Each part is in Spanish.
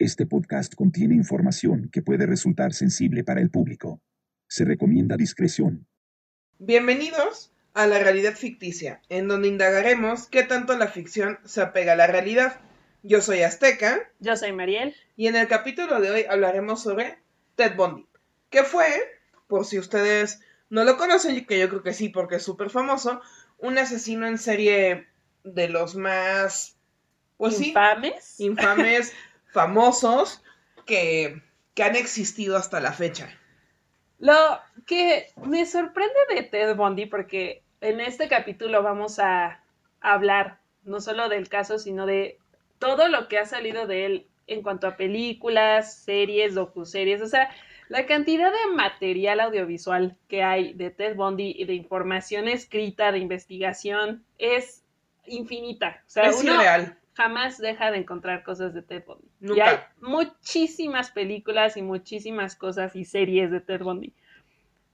Este podcast contiene información que puede resultar sensible para el público. Se recomienda discreción. Bienvenidos a la realidad ficticia, en donde indagaremos qué tanto la ficción se apega a la realidad. Yo soy Azteca. Yo soy Mariel. Y en el capítulo de hoy hablaremos sobre Ted Bundy, que fue, por si ustedes no lo conocen, que yo creo que sí, porque es súper famoso, un asesino en serie de los más... Pues infames. infames, famosos, que, que han existido hasta la fecha. Lo que me sorprende de Ted Bundy, porque en este capítulo vamos a hablar no solo del caso, sino de todo lo que ha salido de él en cuanto a películas, series, docuseries, o sea, la cantidad de material audiovisual que hay de Ted Bundy y de información escrita, de investigación, es infinita. O sea, es irreal. Jamás deja de encontrar cosas de Ted Bundy. Nunca. Y hay muchísimas películas y muchísimas cosas y series de Ted Bundy.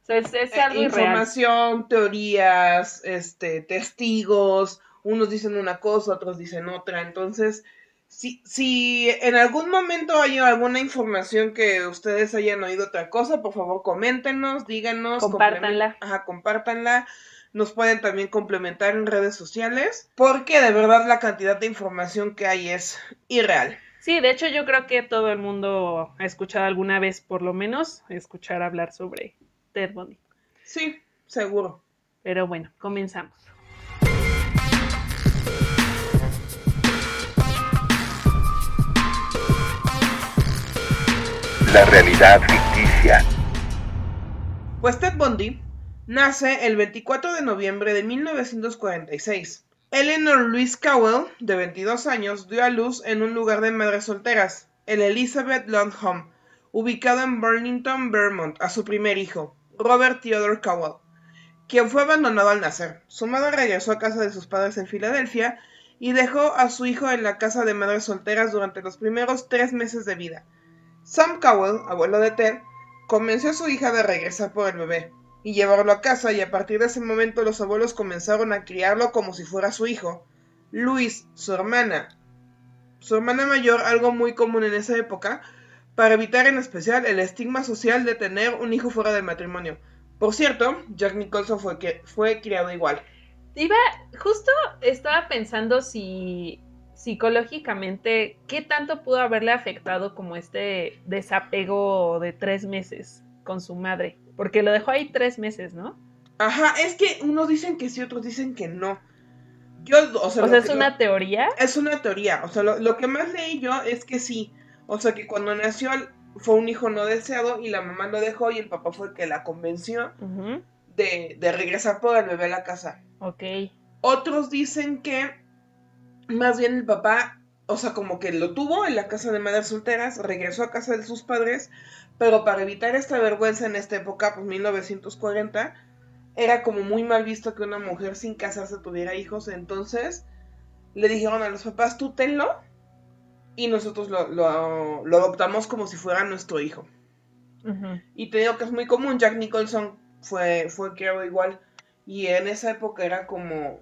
O sea, es, es Eh, algo irreal. información, teorías, este, testigos, unos dicen una cosa, otros dicen otra, entonces, si, si en algún momento hay alguna información que ustedes hayan oído otra cosa, por favor coméntenos, díganos. Compártanla. Ajá, compártanla. Nos pueden también complementar en redes sociales, porque de verdad la cantidad de información que hay es irreal. Sí, de hecho yo creo que todo el mundo ha escuchado alguna vez, por lo menos, escuchar hablar sobre Ted Bundy. Sí, seguro. Pero bueno, comenzamos. La realidad ficticia. Pues Ted Bundy nace el 24 de noviembre de 1946. Eleanor Louise Cowell, de 22 años, dio a luz en un lugar de madres solteras, el Elizabeth Lawn Home, ubicado en Burlington, Vermont, a su primer hijo, Robert Theodore Cowell, quien fue abandonado al nacer. Su madre regresó a casa de sus padres en Filadelfia y dejó a su hijo en la casa de madres solteras durante los primeros tres meses de vida. Sam Cowell, abuelo de Ted, convenció a su hija de regresar por el bebé y llevarlo a casa y a partir de ese momento los abuelos comenzaron a criarlo como si fuera su hijo. Luis, su hermana, su hermana mayor, algo muy común en esa época, para evitar en especial el estigma social de tener un hijo fuera del matrimonio. Por cierto, Jack Nicholson fue, fue criado igual. Iba, justo estaba pensando si psicológicamente, ¿qué tanto pudo haberle afectado como este desapego de tres meses con su madre? Porque lo dejó ahí tres meses, ¿no? Ajá, es que unos dicen que sí, otros dicen que no. Yo, o sea, O lo sea, es que- lo- una teoría. Es una teoría, o sea, lo, lo que más leí yo es que sí, o sea, que cuando nació fue un hijo no deseado y la mamá lo dejó y el papá fue el que la convenció de, de regresar por el bebé a la casa. Ok. Otros dicen que más bien el papá, o sea, como que lo tuvo en la casa de madres solteras, regresó a casa de sus padres, pero para evitar esta vergüenza en esta época, pues 1940, era como muy mal visto que una mujer sin casarse tuviera hijos, entonces le dijeron a los papás, tú tenlo, y nosotros lo, lo- lo adoptamos como si fuera nuestro hijo. Y te digo que es muy común, Jack Nicholson fue, fue criado igual. Y en esa época era como,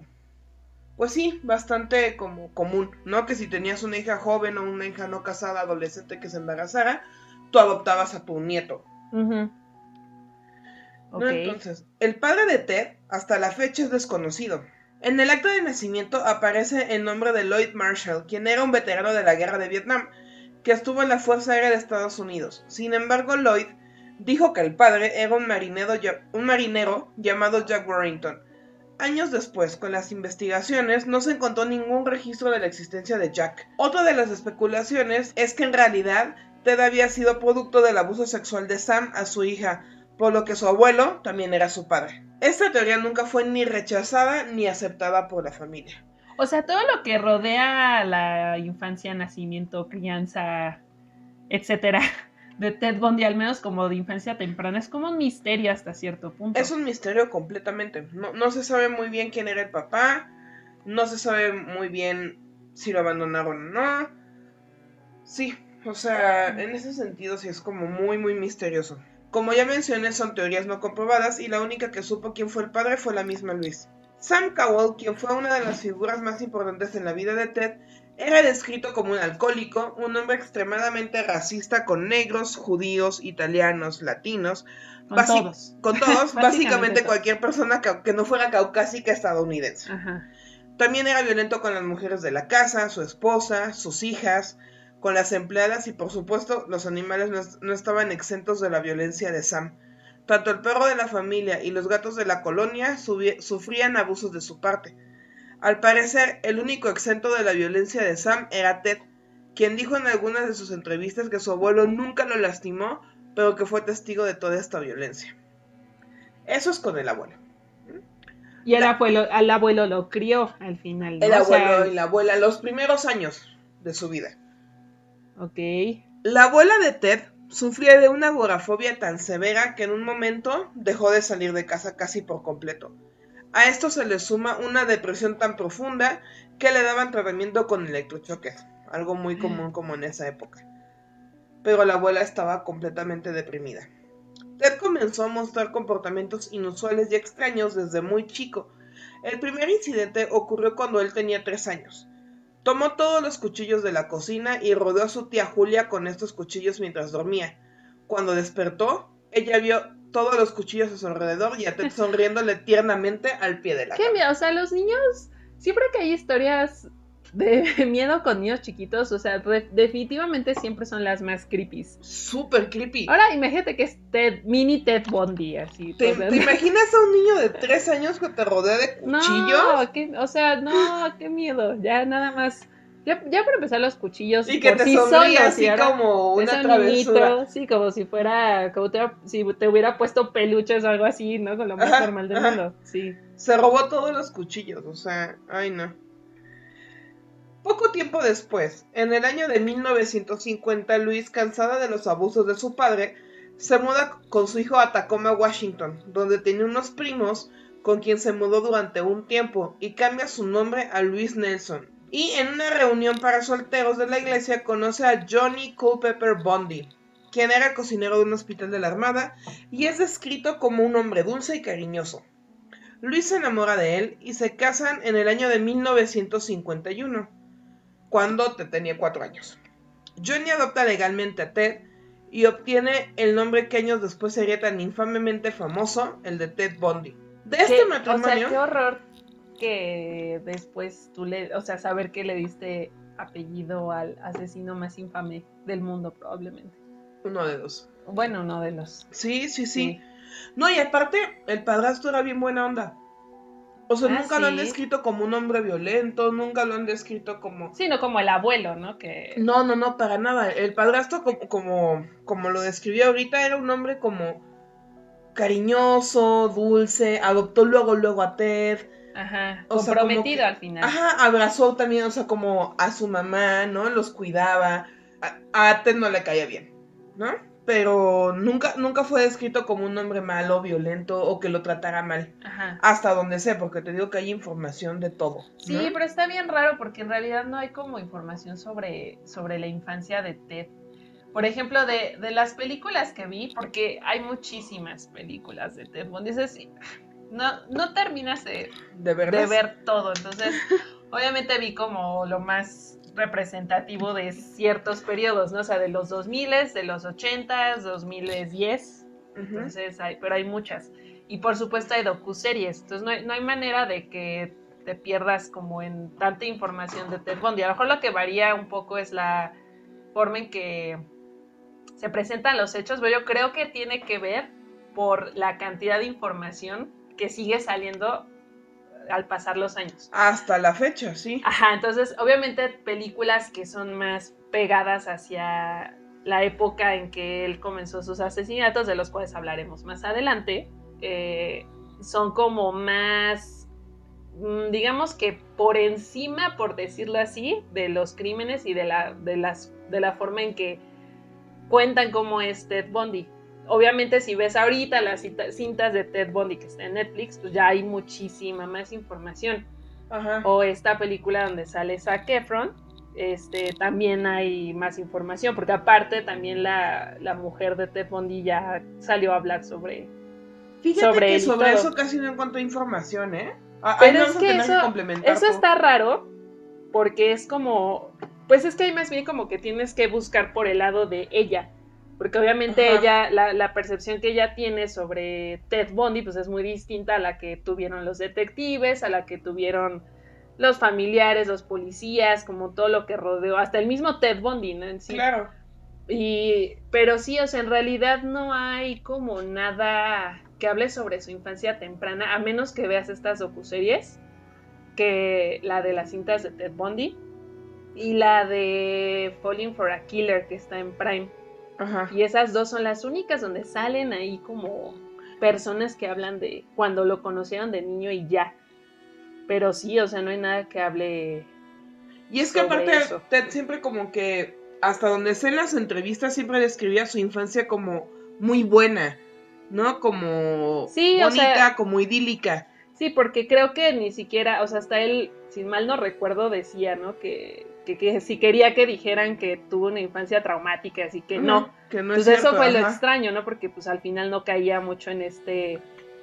pues sí, bastante como común, ¿no? Que si tenías una hija joven o una hija no casada, adolescente que se embarazara, tú adoptabas a tu nieto. Entonces, el padre de Ted hasta la fecha es desconocido. En el acta de nacimiento aparece el nombre de Lloyd Marshall, quien era un veterano de la guerra de Vietnam, que estuvo en la Fuerza Aérea de Estados Unidos. Sin embargo, Lloyd dijo que el padre era un marinero, un marinero llamado Jack Warrington. Años después, con las investigaciones, no se encontró ningún registro de la existencia de Jack. Otra de las especulaciones es que en realidad Ted había sido producto del abuso sexual de Sam a su hija, por lo que su abuelo también era su padre. Esta teoría nunca fue ni rechazada ni aceptada por la familia. O sea, todo lo que rodea la infancia, nacimiento, crianza, etcétera, de Ted Bundy, al menos como de infancia temprana, es como un misterio hasta cierto punto. Es un misterio completamente. No, no se sabe muy bien quién era el papá, no se sabe muy bien si lo abandonaron o no. Sí, o sea, en ese sentido sí es como muy, muy misterioso. Como ya mencioné, son teorías no comprobadas y la única que supo quién fue el padre fue la misma Luis. Sam Cowell, quien fue una de las figuras más importantes en la vida de Ted, Era descrito como un alcohólico, un hombre extremadamente racista con negros, judíos, italianos, latinos, Con todos. con todos, Básicamente cualquier persona que, que no fuera caucásica estadounidense. Ajá. También era violento con las mujeres de la casa, su esposa, sus hijas, con las empleadas y por supuesto los animales no, es- no estaban exentos de la violencia de Sam. Tanto el perro de la familia y los gatos de la colonia sufrían abusos de su parte. Al parecer, el único exento de la violencia de Sam era Ted, quien dijo en algunas de sus entrevistas que su abuelo nunca lo lastimó, pero que fue testigo de toda esta violencia. Eso es con el abuelo. Y el abuelo, al abuelo lo crió al final. ¿no? El O sea, abuelo y la abuela, los primeros años de su vida. Ok. La abuela de Ted sufría de una agorafobia tan severa que en un momento dejó de salir de casa casi por completo. A esto se le suma una depresión tan profunda que le daban tratamiento con electrochoques, algo muy común como en esa época. Pero la abuela estaba completamente deprimida. Ted comenzó a mostrar comportamientos inusuales y extraños desde muy chico. El primer incidente ocurrió cuando él tenía tres años. Tomó todos los cuchillos de la cocina y rodeó a su tía Julia con estos cuchillos mientras dormía. Cuando despertó, ella vio todos los cuchillos a su alrededor y a Ted sonriéndole tiernamente al pie de la Qué cama. o sea, los niños, siempre que hay historias de miedo con niños chiquitos, o sea, definitivamente siempre son las más creepy. Súper creepy. Ahora imagínate que es Ted, mini Ted Bundy, así. ¿Te, te imaginas a un niño de tres años que te rodea de cuchillos? No, qué- o sea, no, qué miedo, ya nada más. Ya, ya para empezar los cuchillos y que por te sí así ahora como una un travesura. niñito, sí, como si fuera, como te, si te hubiera puesto peluches o algo así, ¿no? Con lo más Ajá, normal del ajá. mundo, sí. Se robó todos los cuchillos, o sea, ay no. Poco tiempo después, en el año de 1950, Luis, cansada de los abusos de su padre, se muda con su hijo a Tacoma, Washington, donde tenía unos primos con quien se mudó durante un tiempo y cambia su nombre a Luis Nelson. Y en una reunión para solteros de la iglesia conoce a Johnny Culpeper Bundy, quien era cocinero de un hospital de la Armada y es descrito como un hombre dulce y cariñoso. Luis se enamora de él y se casan en el año de 1951, cuando te tenía cuatro años. Johnny adopta legalmente a Ted y obtiene el nombre que años después sería tan infamemente famoso, el de Ted Bundy. De este matrimonio, O sea, qué horror que después tú le, o sea, saber que le diste apellido al asesino más infame del mundo probablemente. uno de dos. Bueno, uno de los. Sí, sí, sí. No, y aparte, el padrastro era bien buena onda. O sea, Ah, nunca lo han descrito como un hombre violento, nunca lo han descrito como... Sí, no como el abuelo, ¿no? Que No, no, no, para nada. El padrastro, como, como, como lo describió ahorita, era un hombre como cariñoso, dulce, adoptó luego, luego a Ted. ajá, o sea, comprometido al final. Ajá, abrazó también, o sea, como a su mamá, ¿no? Los cuidaba. A, a Ted no le caía bien, ¿no? Pero nunca, nunca fue descrito como un hombre malo, violento o que lo tratara mal. Ajá. Hasta donde sé, porque te digo que hay información de todo. Sí, ¿no? pero está bien raro porque en realidad no hay como información sobre, sobre la infancia de Ted. Por ejemplo, de, de las películas que vi, porque hay muchísimas películas de Ted Bundy, dices, no, no terminas de, de ver todo. Entonces, obviamente vi como lo más representativo de ciertos periodos, ¿no? O sea, de los 2000, de los 80, 2010. Entonces, hay, pero hay muchas. Y por supuesto hay docuseries. Entonces, no hay, no hay manera de que te pierdas como en tanta información de Ted Bundy. A lo mejor lo que varía un poco es la forma en que se presentan los hechos, pero yo creo que tiene que ver por la cantidad de información que sigue saliendo al pasar los años. Hasta la fecha, sí. Ajá, entonces obviamente películas que son más pegadas hacia la época en que él comenzó sus asesinatos, de los cuales hablaremos más adelante, eh, son como más, mm, digamos que por encima, por decirlo así, de los crímenes y de la, de las, de la forma en que cuentan cómo es Ted Bundy. Obviamente si ves ahorita las cita- cintas de Ted Bundy que está en Netflix, pues ya hay muchísima más información Ajá. o esta película donde sale Zac Efron, este, también hay más información, porque aparte también la, la mujer de Ted Bundy ya salió a hablar sobre... Fíjate sobre que sobre todo. eso casi no encontré información, ¿eh? Ah, Pero es que eso- Eso está raro, porque es como, pues es que hay más bien como que tienes que buscar por el lado de ella, porque obviamente Ajá. ella, la, la percepción que ella tiene sobre Ted Bundy, pues es muy distinta a la que tuvieron los detectives, a la que tuvieron los familiares, los policías, como todo lo que rodeó, hasta el mismo Ted Bundy, ¿no? En sí. Claro. Y, pero sí, o sea, en realidad no hay como nada que hable sobre su infancia temprana, a menos que veas estas docuseries, que la de las cintas de Ted Bundy y la de Falling for a Killer que está en Prime. Ajá. Y esas dos son las únicas donde salen ahí como personas que hablan de cuando lo conocieron de niño y ya. Pero sí, o sea, no hay nada que hable. Y es que aparte, eso. Ted siempre como que, hasta donde sé en las entrevistas, siempre describía su infancia como muy buena, ¿no? Como Sí, o bonita, sea- como idílica. Sí, porque creo que ni siquiera, o sea, hasta él, si mal no recuerdo, decía, ¿no? Que, que, que si quería que dijeran que tuvo una infancia traumática, así que no. Que no Pues es eso cierto, fue lo extraño, ¿no? Porque pues al final no caía mucho en este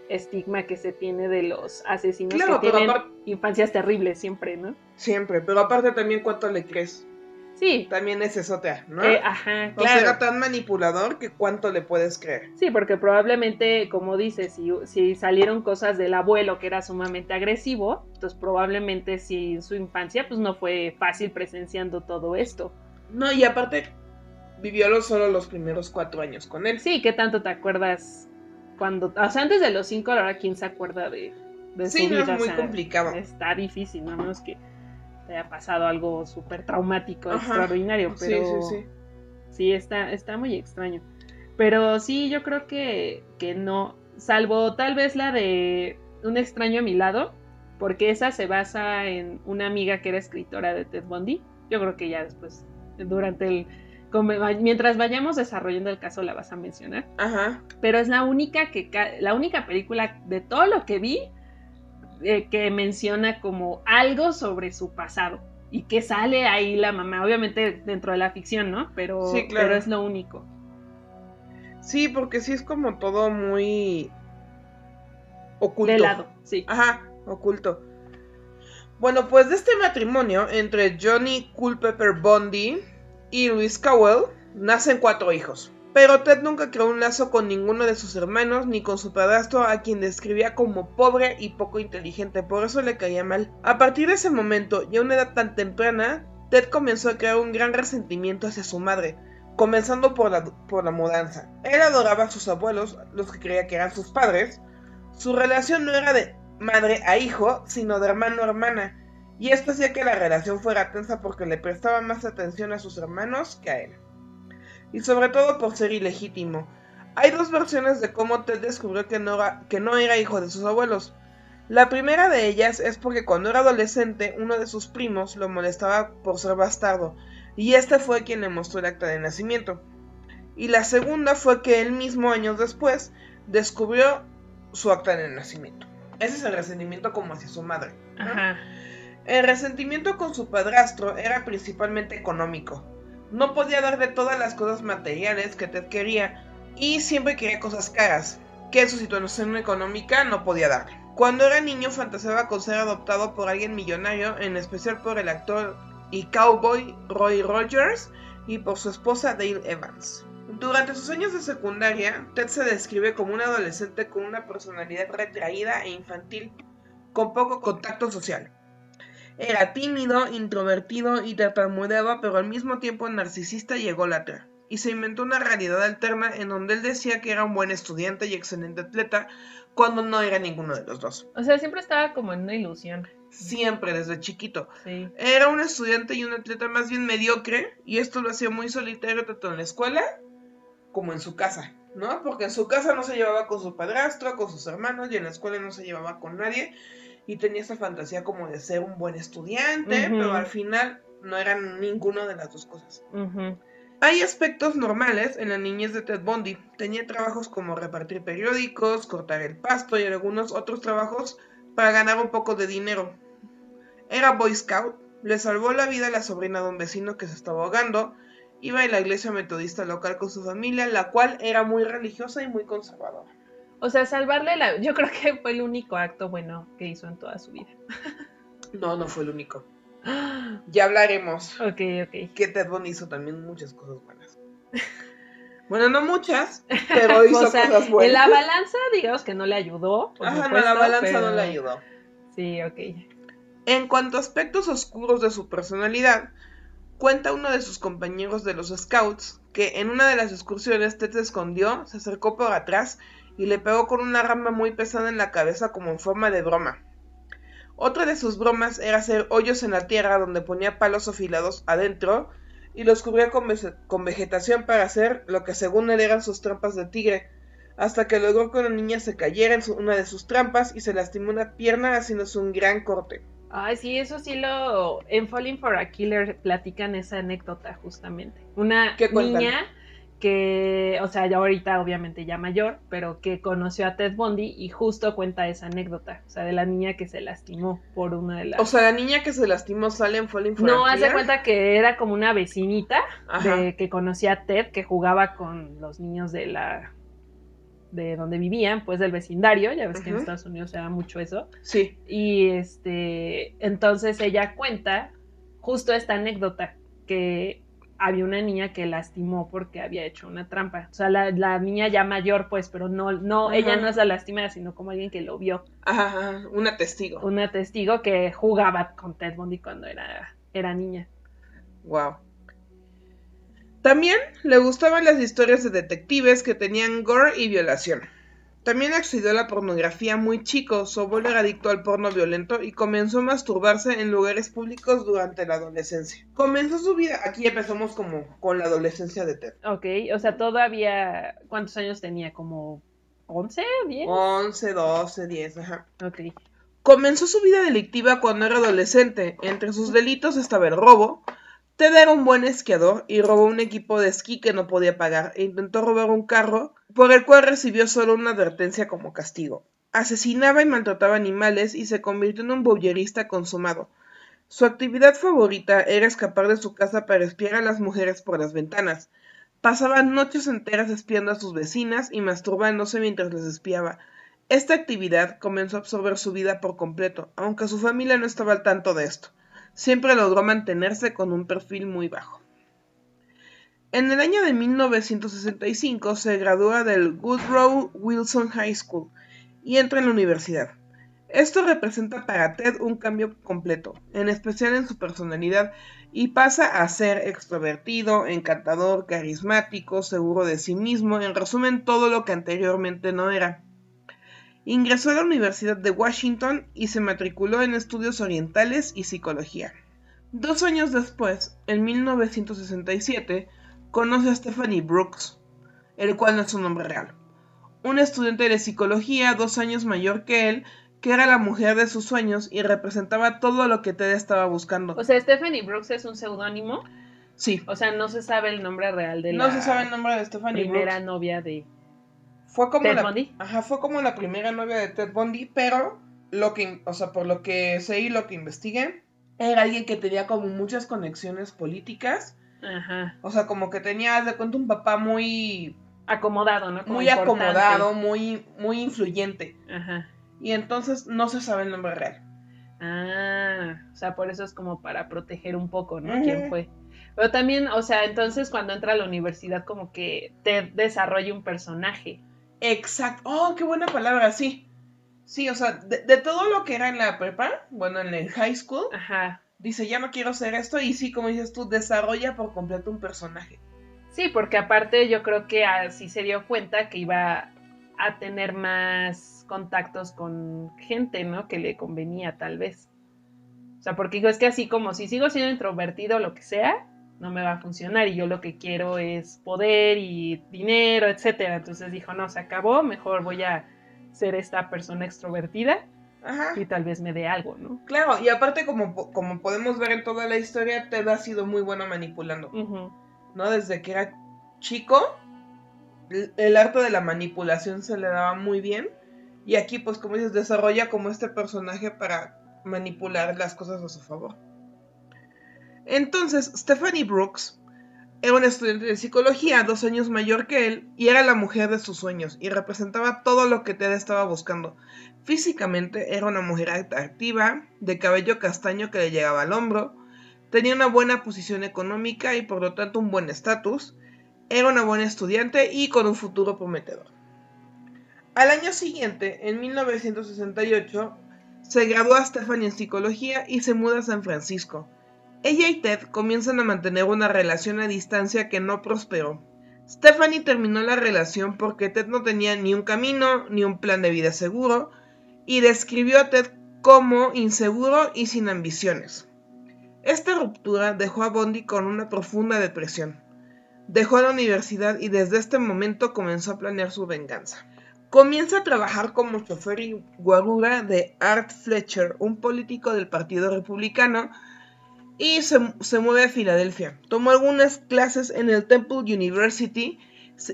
estigma que se tiene de los asesinos Claro, que tienen infancias terribles siempre, ¿no? Siempre, pero aparte también cuánto le crees. Sí, También es esotea, ¿no? eh, ajá, O sea, claro. era tan manipulador que cuánto le puedes creer. Sí, porque probablemente, como dices, si, si salieron cosas del abuelo que era sumamente agresivo, pues probablemente si en su infancia pues no fue fácil presenciando todo esto. No, y aparte, vivió lo- solo los primeros cuatro años con él. Sí, ¿qué tanto te acuerdas cuando, o sea, antes de los cinco, ahora quién se acuerda de, de Sí, su no vida? es muy O sea, complicado. Está difícil, ¿no? Menos que te haya pasado algo súper traumático, Ajá. extraordinario, pero... sí, sí. Sí, está, está muy extraño. Pero sí, yo creo que, que no. Salvo tal vez la de Un extraño a mi lado, porque esa se basa en una amiga que era escritora de Ted Bundy. Yo creo que ya después, durante el. mientras vayamos desarrollando el caso, la vas a mencionar. Ajá. Pero es la única que la única película de todo lo que vi eh, que menciona como algo sobre su pasado. Y que sale ahí la mamá, obviamente dentro de la ficción, ¿no? Pero, Sí, claro. pero es lo único. Sí, porque sí es como todo muy oculto. De lado, sí. Ajá, oculto. Bueno, pues de este matrimonio entre Johnny Culpepper Bundy y Louis Cowell nacen cuatro hijos. Pero Ted nunca creó un lazo con ninguno de sus hermanos ni con su padrastro a quien describía como pobre y poco inteligente, por eso le caía mal. A partir de ese momento y a una edad tan temprana, Ted comenzó a crear un gran resentimiento hacia su madre, comenzando por la, por la mudanza. Él adoraba a sus abuelos, los que creía que eran sus padres. Su relación no era de madre a hijo, sino de hermano a hermana, y esto hacía que la relación fuera tensa porque le prestaba más atención a sus hermanos que a él. Y sobre todo por ser ilegítimo. Hay dos versiones de cómo Ted descubrió que no, era, que no era hijo de sus abuelos. La primera de ellas es porque cuando era adolescente uno de sus primos lo molestaba por ser bastardo, y este fue quien le mostró el acta de nacimiento. Y la segunda fue que él mismo años después descubrió su acta de nacimiento. Ese es el resentimiento como hacia su madre. ¿no? Ajá. El resentimiento con su padrastro era principalmente económico. No podía darle todas las cosas materiales que Ted quería y siempre quería cosas caras, que su situación económica no podía darle. Cuando era niño fantaseaba con ser adoptado por alguien millonario, en especial por el actor y cowboy Roy Rogers y por su esposa Dale Evans. Durante sus años de secundaria, Ted se describe como un adolescente con una personalidad retraída e infantil, con poco contacto social. Era tímido, introvertido y tartamudeaba, pero al mismo tiempo narcisista y ególatra. Y se inventó una realidad alterna en donde él decía que era un buen estudiante y excelente atleta, cuando no era ninguno de los dos. O sea, siempre estaba como en una ilusión. Siempre desde chiquito. Sí. Era un estudiante y un atleta más bien mediocre, y esto lo hacía muy solitario tanto en la escuela como en su casa, ¿no? Porque en su casa no se llevaba con su padrastro, con sus hermanos, y en la escuela no se llevaba con nadie, y tenía esa fantasía como de ser un buen estudiante, pero al final no eran ninguna de las dos cosas. Hay aspectos normales en la niñez de Ted Bundy. Tenía trabajos como repartir periódicos, cortar el pasto y algunos otros trabajos para ganar un poco de dinero. Era Boy Scout, le salvó la vida a la sobrina de un vecino que se estaba ahogando, iba a la iglesia metodista local con su familia, la cual era muy religiosa y muy conservadora. O sea, salvarle la... Yo creo que fue el único acto bueno que hizo en toda su vida. No, no fue el único. Ya hablaremos. Ok, ok. Que Ted Bundy hizo también muchas cosas buenas. Bueno, no muchas, pero hizo O sea, cosas buenas. En la balanza, digamos que no le ayudó. por Ajá, no, supuesto, la balanza pero- no le ayudó. Sí, ok. En cuanto a aspectos oscuros de su personalidad, cuenta uno de sus compañeros de los Scouts que en una de las excursiones Ted se escondió, se acercó por atrás y le pegó con una rama muy pesada en la cabeza como en forma de broma. Otra de sus bromas era hacer hoyos en la tierra donde ponía palos afilados adentro y los cubría con, vege- con vegetación para hacer lo que según él eran sus trampas de tigre, hasta que logró que una niña se cayera en una de sus trampas y se lastimó una pierna haciéndose un gran corte. Ay, sí, eso sí lo. En Falling for a Killer platican esa anécdota, justamente. Una niña que, o sea, ya ahorita obviamente ya mayor, pero que conoció a Ted Bundy y justo cuenta esa anécdota. O sea, de la niña que se lastimó por una de las. O sea, la niña que se lastimó sale en Falling for no, Killer. cuenta que era como una vecinita de que conocía a Ted, que jugaba con los niños de la de donde vivían, pues del vecindario, ya ves que en. Estados Unidos se da mucho eso. Sí. Y este, entonces ella cuenta justo esta anécdota, que había una niña que lastimó porque había hecho una trampa. O sea, la, la niña ya mayor, pues, pero no, no, Ajá. ella no es la lastimada, sino como alguien que lo vio. Ajá, ajá, una testigo. Una testigo que jugaba con Ted Bundy cuando era, era niña. Wow. También le gustaban las historias de detectives que tenían gore y violación. También accedió a la pornografía muy chico, su abuelo era adicto al porno violento y comenzó a masturbarse en lugares públicos durante la adolescencia. Comenzó su vida, aquí empezamos como con la adolescencia de Ted. Ok, o sea, todavía, ¿cuántos años tenía? ¿Como 11? ¿10? 11, 12, 10, ajá. Ok. Comenzó su vida delictiva cuando era adolescente. Entre sus delitos estaba el robo. Ted era un buen esquiador y robó un equipo de esquí que no podía pagar e intentó robar un carro por el cual recibió solo una advertencia como castigo. Asesinaba y maltrataba animales y se convirtió en un voyerista consumado. Su actividad favorita era escapar de su casa para espiar a las mujeres por las ventanas. Pasaba noches enteras espiando a sus vecinas y masturbándose mientras les espiaba. Esta actividad comenzó a absorber su vida por completo, aunque su familia no estaba al tanto de esto. Siempre logró mantenerse con un perfil muy bajo. En el año de 1965 se gradúa del Woodrow Wilson High School y entra en la universidad. Esto representa para Ted un cambio completo, en especial en su personalidad, y pasa a ser extrovertido, encantador, carismático, seguro de sí mismo, en resumen todo lo que anteriormente no era. Ingresó a la Universidad de Washington y se matriculó en estudios orientales y psicología. Dos años después, en 1967, conoce a Stephanie Brooks, el cual no es su nombre real. Un estudiante de psicología dos años mayor que él, que era la mujer de sus sueños y representaba todo lo que Ted estaba buscando. O sea, Stephanie Brooks es un seudónimo. Sí, O sea, no se sabe el nombre real de la no se sabe el nombre de Stephanie primera Brooks. novia de Fue como Ted la, Bundy. Ajá, fue como la primera novia de Ted Bundy, pero lo que, o sea, por lo que sé y lo que investigué, era alguien que tenía como muchas conexiones políticas, Ajá. o sea, como que tenía, de cuenta, un papá muy, Acomodado, ¿no? Como muy importante. acomodado, muy, muy influyente, Ajá. y entonces no se sabe el nombre real. Ah, o sea, por eso es como para proteger un poco, ¿no? ¿Quién fue? Pero también, o sea, entonces cuando entra a la universidad como que te desarrolla un personaje. Exacto, oh, qué buena palabra, sí. Sí, o sea, de, de todo lo que era en la prepa, bueno, en el high school, Ajá. dice, ya no quiero hacer esto, y sí, como dices tú, desarrolla por completo un personaje. Sí, porque aparte yo creo que así se dio cuenta que iba a tener más contactos con gente, ¿no? Que le convenía tal vez. O sea, porque digo, es que así como si sigo siendo introvertido o lo que sea, no me va a funcionar y yo lo que quiero es poder y dinero, etcétera. Entonces dijo, no, se acabó, mejor voy a ser esta persona extrovertida Ajá. y tal vez me dé algo, ¿no? Claro, y aparte como, como podemos ver en toda la historia, Ted ha sido muy bueno manipulando. ¿no? Desde que era chico, el, el arte de la manipulación se le daba muy bien. Y aquí, pues como dices, desarrolla como este personaje para manipular las cosas a su favor. Entonces, Stephanie Brooks era una estudiante de psicología, dos años mayor que él, y era la mujer de sus sueños, y representaba todo lo que Ted estaba buscando. Físicamente era una mujer atractiva, de cabello castaño que le llegaba al hombro, tenía una buena posición económica y por lo tanto un buen estatus, era una buena estudiante y con un futuro prometedor. Al año siguiente, en 1968, se gradúa Stephanie en psicología y se muda a San Francisco. Ella y Ted comienzan a mantener una relación a distancia que no prosperó. Stephanie terminó la relación porque Ted no tenía ni un camino ni un plan de vida seguro y describió a Ted como inseguro y sin ambiciones. Esta ruptura dejó a Bondi con una profunda depresión. Dejó la universidad y desde este momento comenzó a planear su venganza. Comienza a trabajar como chofer y guarura de Art Fletcher, un político del Partido Republicano, y se, mueve a Filadelfia. Tomó algunas clases en el Temple University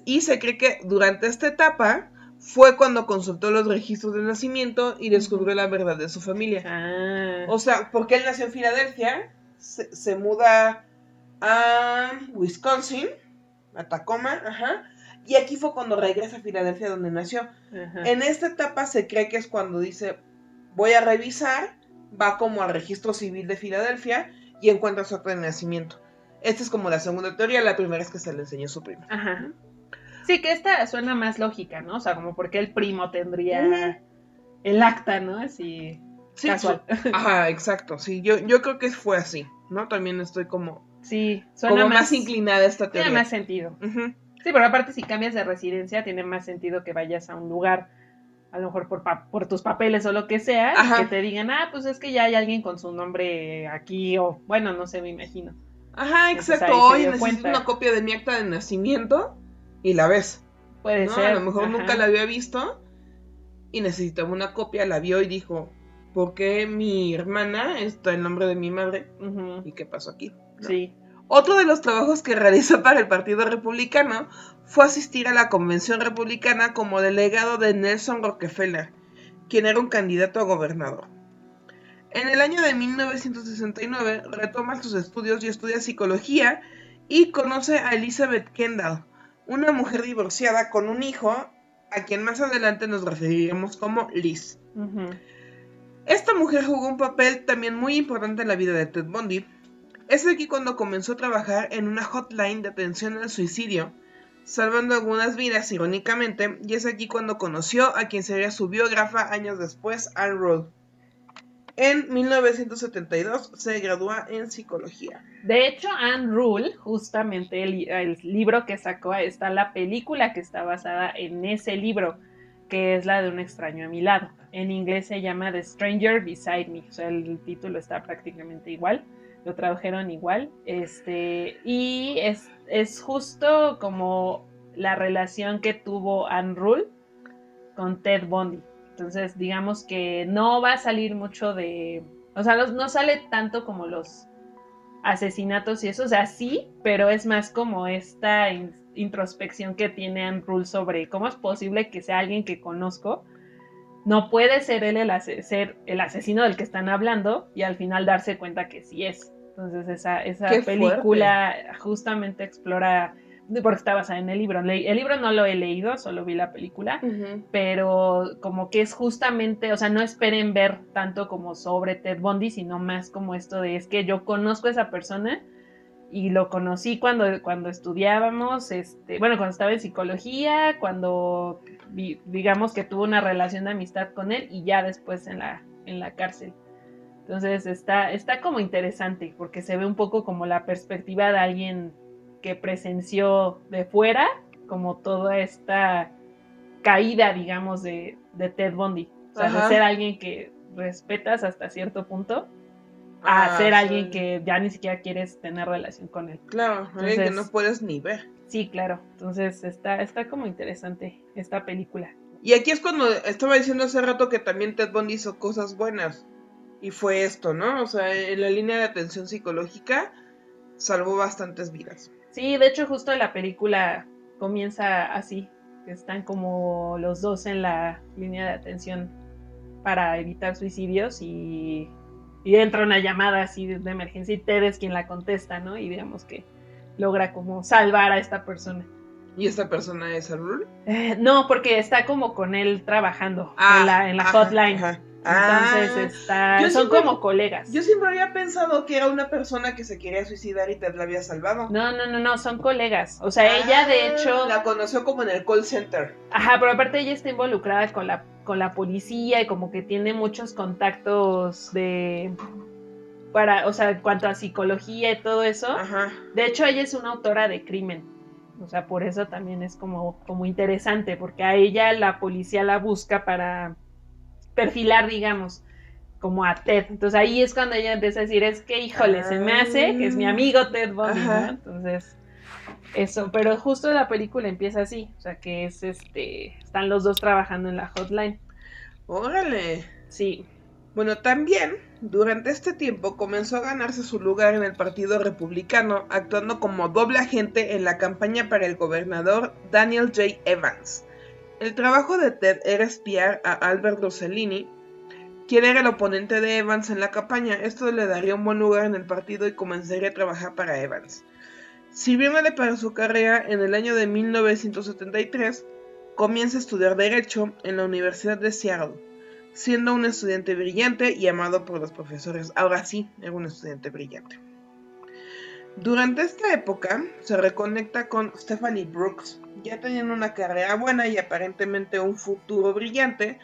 y se cree que durante esta etapa fue cuando consultó los registros de nacimiento y descubrió la verdad de su familia. Ah. O sea, porque él nació en Filadelfia, se, se muda a Wisconsin, a Tacoma, ajá, y aquí fue cuando regresa a Filadelfia donde nació. Ajá. En esta etapa se cree que es cuando dice, voy a revisar, va como al registro civil de Filadelfia y encuentra su acta de nacimiento. Esta es como la segunda teoría, la primera es que se le enseñó su primo. Ajá. Sí, que esta suena más lógica, ¿no? O sea, como porque el primo tendría el acta, ¿no? Así Sí, casual. su- Ajá, exacto, sí, yo, yo creo que fue así, ¿no? También estoy como, Sí, suena como más, más, inclinada esta Tiene teoría. más sentido. Sí, pero aparte si cambias de residencia tiene más sentido que vayas a un lugar, a lo mejor por, pa- por tus papeles o lo que sea, Ajá. que te digan, ah, pues es que ya hay alguien con su nombre aquí, o bueno, no sé, me imagino. Ajá, exacto, dio necesito una copia de mi acta de nacimiento y la ves. Puede ¿no? ser. A lo mejor ajá. nunca la había visto y necesitaba una copia, la vio y dijo, ¿por qué mi hermana está en nombre de mi madre? ¿Y qué pasó aquí? ¿no? Sí. Otro de los trabajos que realizó para el Partido Republicano fue asistir a la Convención Republicana como delegado de Nelson Rockefeller, quien era un candidato a gobernador. En el año de 1969 retoma sus estudios y estudia psicología y conoce a Elizabeth Kendall, una mujer divorciada con un hijo a quien más adelante nos referiremos como Liz. Esta mujer jugó un papel también muy importante en la vida de Ted Bundy. Es aquí cuando comenzó a trabajar en una hotline de atención al suicidio, salvando algunas vidas irónicamente, y es aquí cuando conoció a quien sería su biógrafa años después, Anne Rule. En 1972 se gradúa en psicología. De hecho, Anne Rule, justamente el, el libro que sacó, está la película que está basada en ese libro, que es la de Un extraño a mi lado. En inglés se llama The Stranger Beside Me, o sea, el título está prácticamente igual, lo tradujeron igual, este, y es, es justo como la relación que tuvo Anne Rule con Ted Bundy. Entonces, digamos que no va a salir mucho de, o sea, no, no sale tanto como los asesinatos y eso, o sea, sí, pero es más como esta in- introspección que tiene Anne Rule sobre cómo es posible que sea alguien que conozco, no puede ser él el, ase- el asesino del que están hablando y al final darse cuenta que sí es. Entonces esa, esa Qué película justamente explora, porque está basada en el libro, el libro no lo he leído, solo vi la película, pero como que es justamente, o sea, no esperen ver tanto como sobre Ted Bundy, sino más como esto de es que yo conozco a esa persona y lo conocí cuando, cuando estudiábamos, este, bueno, cuando estaba en psicología, cuando vi- digamos que tuvo una relación de amistad con él y ya después en la, en la cárcel. Entonces está, está como interesante porque se ve un poco como la perspectiva de alguien que presenció de fuera, como toda esta caída, digamos, de, de Ted Bundy. O sea, Ajá. de ser alguien que respetas hasta cierto punto a Ah, ser sí. alguien que ya ni siquiera quieres tener relación con él. Claro, alguien que no puedes ni ver. Sí, claro. Entonces está, está como interesante esta película. Y aquí es cuando estaba diciendo hace rato que también Ted Bundy hizo cosas buenas. Y fue esto, ¿no? O sea, en la línea de atención psicológica salvó bastantes vidas. Sí, de hecho justo la película comienza así, que están como los dos en la línea de atención para evitar suicidios y, y entra una llamada así de, emergencia y Ted es quien la contesta, ¿no? Y digamos que logra como salvar a esta persona. ¿Y esta persona es Arul? Eh, no, porque está como con él trabajando Ah, en la, en la ajá, hotline. ajá. Entonces Ah, está, son siempre- como colegas. Yo siempre había pensado que era una persona que se quería suicidar y Ted la había salvado. No, no, no, no, son colegas. O sea, ella de Ah, hecho, La conoció como en el call center. ajá, pero aparte ella está involucrada con la, con la policía y como que tiene muchos contactos de, para, o sea, en cuanto a psicología y todo eso. Ajá. De hecho, ella es una autora de crimen. O sea, por eso también es como, como interesante, porque a ella la policía la busca para perfilar, digamos, como a Ted. Entonces ahí es cuando ella empieza a decir, es que, híjole, se me hace que es mi amigo Ted Bundy, ¿no? Entonces, eso, pero justo la película empieza así, o sea, que es este, están los dos trabajando en la hotline. Órale. Sí, Bueno, también durante este tiempo comenzó a ganarse su lugar en el Partido Republicano, actuando como doble agente en la campaña para el gobernador Daniel J. Evans. El trabajo de Ted era espiar a Albert Rossellini, quien era el oponente de Evans en la campaña. Esto le daría un buen lugar en el partido y comenzaría a trabajar para Evans. Sirviéndole para su carrera, en el año de 1973 comienza a estudiar Derecho en la Universidad de Seattle siendo un estudiante brillante y amado por los profesores. Ahora sí, era un estudiante brillante. Durante esta época se reconecta con Stephanie Brooks, ya teniendo una carrera buena y aparentemente un futuro brillante,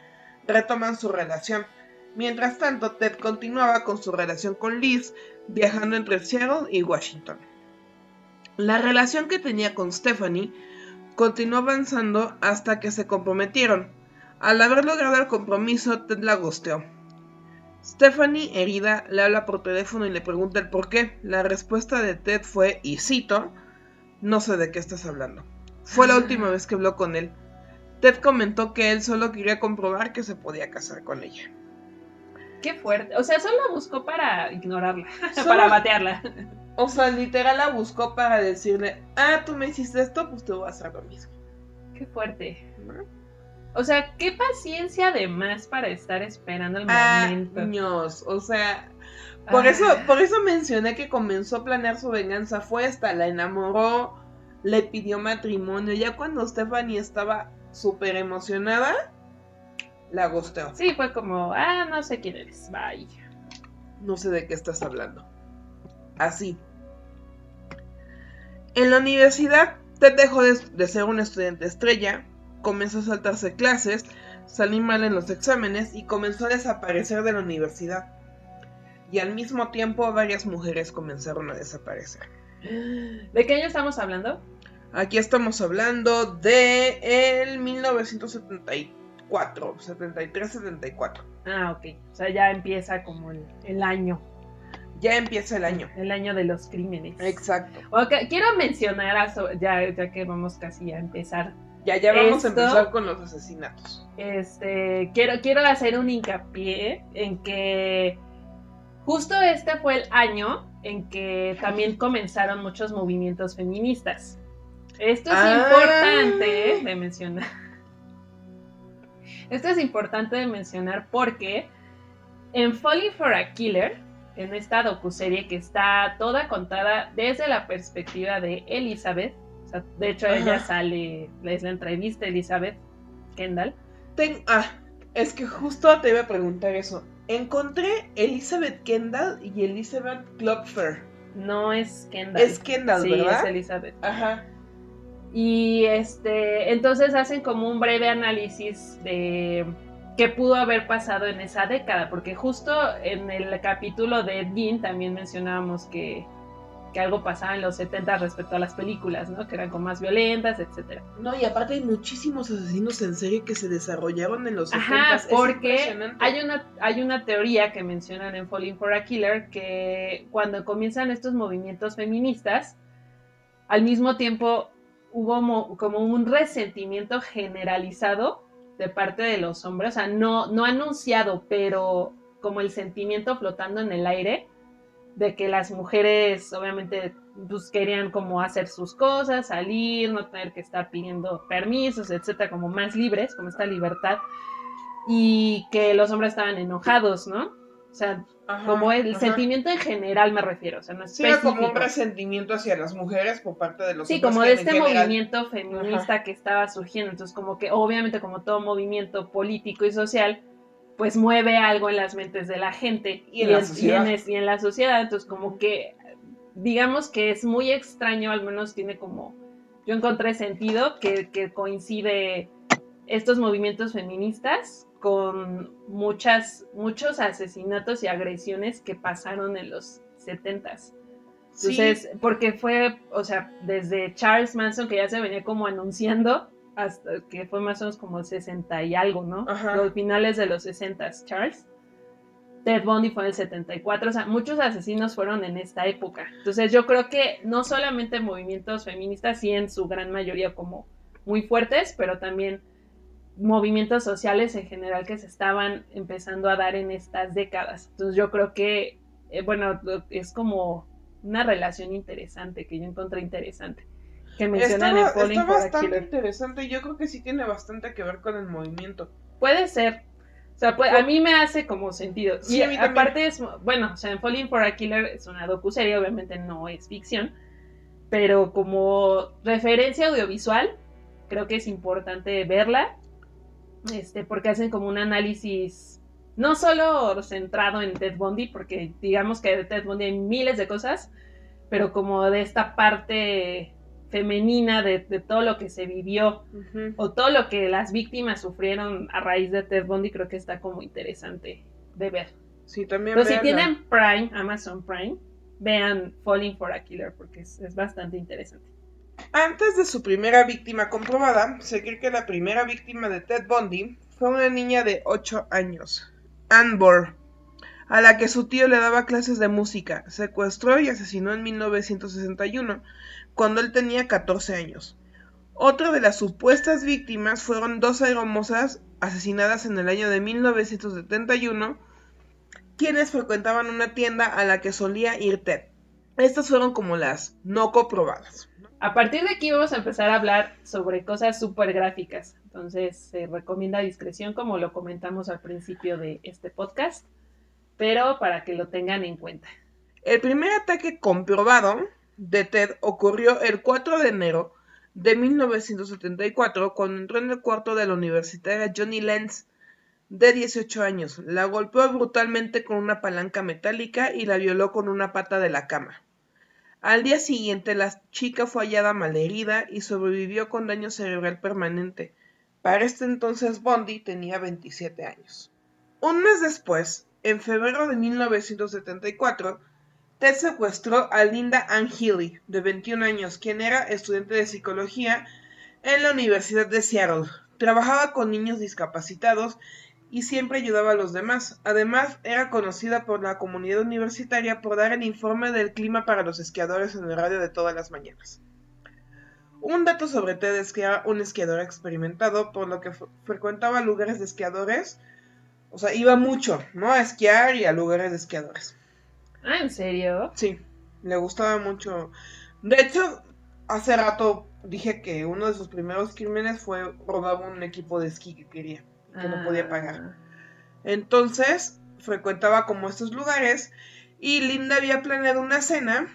retoman su relación. Mientras tanto, Ted continuaba con su relación con Liz, viajando entre Seattle y Washington. La relación que tenía con Stephanie continuó avanzando hasta que se comprometieron, al haber logrado el compromiso, Ted la gosteó. Stephanie, herida, le habla por teléfono y le pregunta el por qué. La respuesta de Ted fue, y cito, no sé de qué estás hablando. Fue la última vez que habló con él. Ted comentó que él solo quería comprobar que se podía casar con ella. qué fuerte. O sea, solo la buscó para ignorarla, Solo- para batearla. O sea, literal la buscó para decirle, ah, tú me hiciste esto, pues te voy a hacer lo mismo. Qué fuerte. ¿no? O sea, qué paciencia además para estar esperando el momento. Años, o sea, Por Ah. eso, por eso mencioné que comenzó a planear su venganza. Fue esta, la enamoró, le pidió matrimonio. Ya cuando Stephanie estaba súper emocionada, la gosteó. Sí, fue como, ah, no sé quién eres, bye. No sé de qué estás hablando. Así. En la universidad, Ted dejó de, de ser un estudiante estrella, comenzó a saltarse clases, salí mal en los exámenes y comenzó a desaparecer de la universidad. Y al mismo tiempo varias mujeres comenzaron a desaparecer. ¿De qué año estamos hablando? Aquí estamos hablando de el 1974, 73-74. Ah, ok. O sea, ya empieza como el, el año. Ya empieza el año. El año de los crímenes. Exacto. Ok, quiero mencionar, a so- ya, ya que vamos casi a empezar, Ya, ya vamos Esto- a empezar con los asesinatos. este, quiero, quiero hacer un hincapié en que justo este fue el año en que también comenzaron muchos movimientos feministas. Esto es Ah. importante de mencionar. Esto es importante de mencionar porque en Falling for a Killer, en esta docuserie que está toda contada desde la perspectiva de Elizabeth, o sea, de hecho ella sale, es la entrevista Elizabeth Kendall, Ten- ah, es que justo te iba a preguntar eso. Encontré Elizabeth Kendall y Elizabeth Klopfer. no es Kendall. Es Kendall, sí, ¿verdad? es Elizabeth. Ajá. Y este, entonces hacen como un breve análisis de qué pudo haber pasado en esa década, porque justo en el capítulo de Dean también mencionábamos que, que algo pasaba en los 70 respecto a las películas, ¿no? Que eran como más violentas, etcétera. No, y aparte hay muchísimos asesinos en serie que se desarrollaron en los Ajá, 70s. Es porque impresionante. hay una, hay una teoría que mencionan en Falling for a Killer que cuando comienzan estos movimientos feministas, al mismo tiempo hubo mo- como un resentimiento generalizado de parte de los hombres, o sea, no, no anunciado, pero como el sentimiento flotando en el aire de que las mujeres obviamente pues, querían como hacer sus cosas, salir, no tener que estar pidiendo permisos, etcétera, como más libres, como esta libertad, y que los hombres estaban enojados, ¿no? O sea, Ajá, como el ajá. sentimiento en general me refiero, o sea, no es Sí, como un resentimiento hacia las mujeres por parte de los Sí, como de este general- movimiento feminista que estaba surgiendo. Entonces, como que obviamente como todo movimiento político y social, pues mueve algo en las mentes de la gente Y en la en- sociedad. y en la sociedad. Entonces, como que, digamos que es muy extraño, al menos tiene como, yo encontré sentido que, que coincide estos movimientos feministas con muchas, muchos asesinatos y agresiones que pasaron en los 70s. Entonces, porque fue, o sea, desde Charles Manson, que ya se venía como anunciando, hasta que fue más o menos como el 60 y algo, ¿no? Ajá. Los finales de los 60, Charles. Ted Bundy fue en el 74, o sea, muchos asesinos fueron en esta época. Entonces, yo creo que no solamente movimientos feministas, sí en su gran mayoría como muy fuertes, pero también movimientos sociales en general que se estaban empezando a dar en estas décadas. Entonces, yo creo que, eh, bueno, es como una relación interesante que yo encontré interesante. Que mencionan Está, en Falling está for a bastante Killer. interesante. Yo creo que sí tiene bastante que ver con el movimiento. Puede ser. O sea, puede- a mí me hace como sentido. Sí, y aparte es, bueno, o sea, en Falling for a Killer es una docuserie, obviamente no es ficción, pero como referencia audiovisual, creo que es importante verla, este, porque hacen como un análisis no solo centrado en Ted Bundy, porque digamos que de Ted Bundy hay miles de cosas, pero como de esta parte femenina de, de todo lo que se vivió o todo lo que las víctimas sufrieron a raíz de Ted Bundy, creo que está como interesante de ver. Sí, también. Pero si tienen Prime, Amazon Prime, vean Falling for a Killer porque es, es bastante interesante. Antes de su primera víctima comprobada, se cree que la primera víctima de Ted Bundy fue una niña de 8 años, Ann Bohr, a la que su tío le daba clases de música, secuestró y asesinó en 1961, cuando él tenía 14 años. Otra de las supuestas víctimas fueron dos aeromosas asesinadas en el año de 1971, quienes frecuentaban una tienda a la que solía ir Ted. Estas fueron como las no comprobadas. A partir de aquí vamos a empezar a hablar sobre cosas súper gráficas. Entonces se recomienda discreción como lo comentamos al principio de este podcast, pero para que lo tengan en cuenta. El primer ataque comprobado de Ted ocurrió el 4 de enero de 1974 cuando entró en el cuarto de la universitaria Johnny Lenz de 18 años. La golpeó brutalmente con una palanca metálica y la violó con una pata de la cama. Al día siguiente la chica fue hallada malherida y sobrevivió con daño cerebral permanente. Para este entonces Bondi tenía 27 años. Un mes después, en febrero de 1974, Ted secuestró a Linda Ann Healy, de 21 años, quien era estudiante de psicología en la Universidad de Seattle. Trabajaba con niños discapacitados y siempre ayudaba a los demás. Además, era conocida por la comunidad universitaria por dar el informe del clima para los esquiadores en el radio de todas las mañanas. Un dato sobre Ted es que era un esquiador experimentado, por lo que fre- frecuentaba lugares de esquiadores. O sea, iba mucho, ¿no? A esquiar y a lugares de esquiadores. Ah, ¿en serio? Sí, le gustaba mucho. De hecho, hace rato dije que uno de sus primeros crímenes fue robar un equipo de esquí que quería, que no podía pagar. Ah. Entonces, frecuentaba como estos lugares y Linda había planeado una cena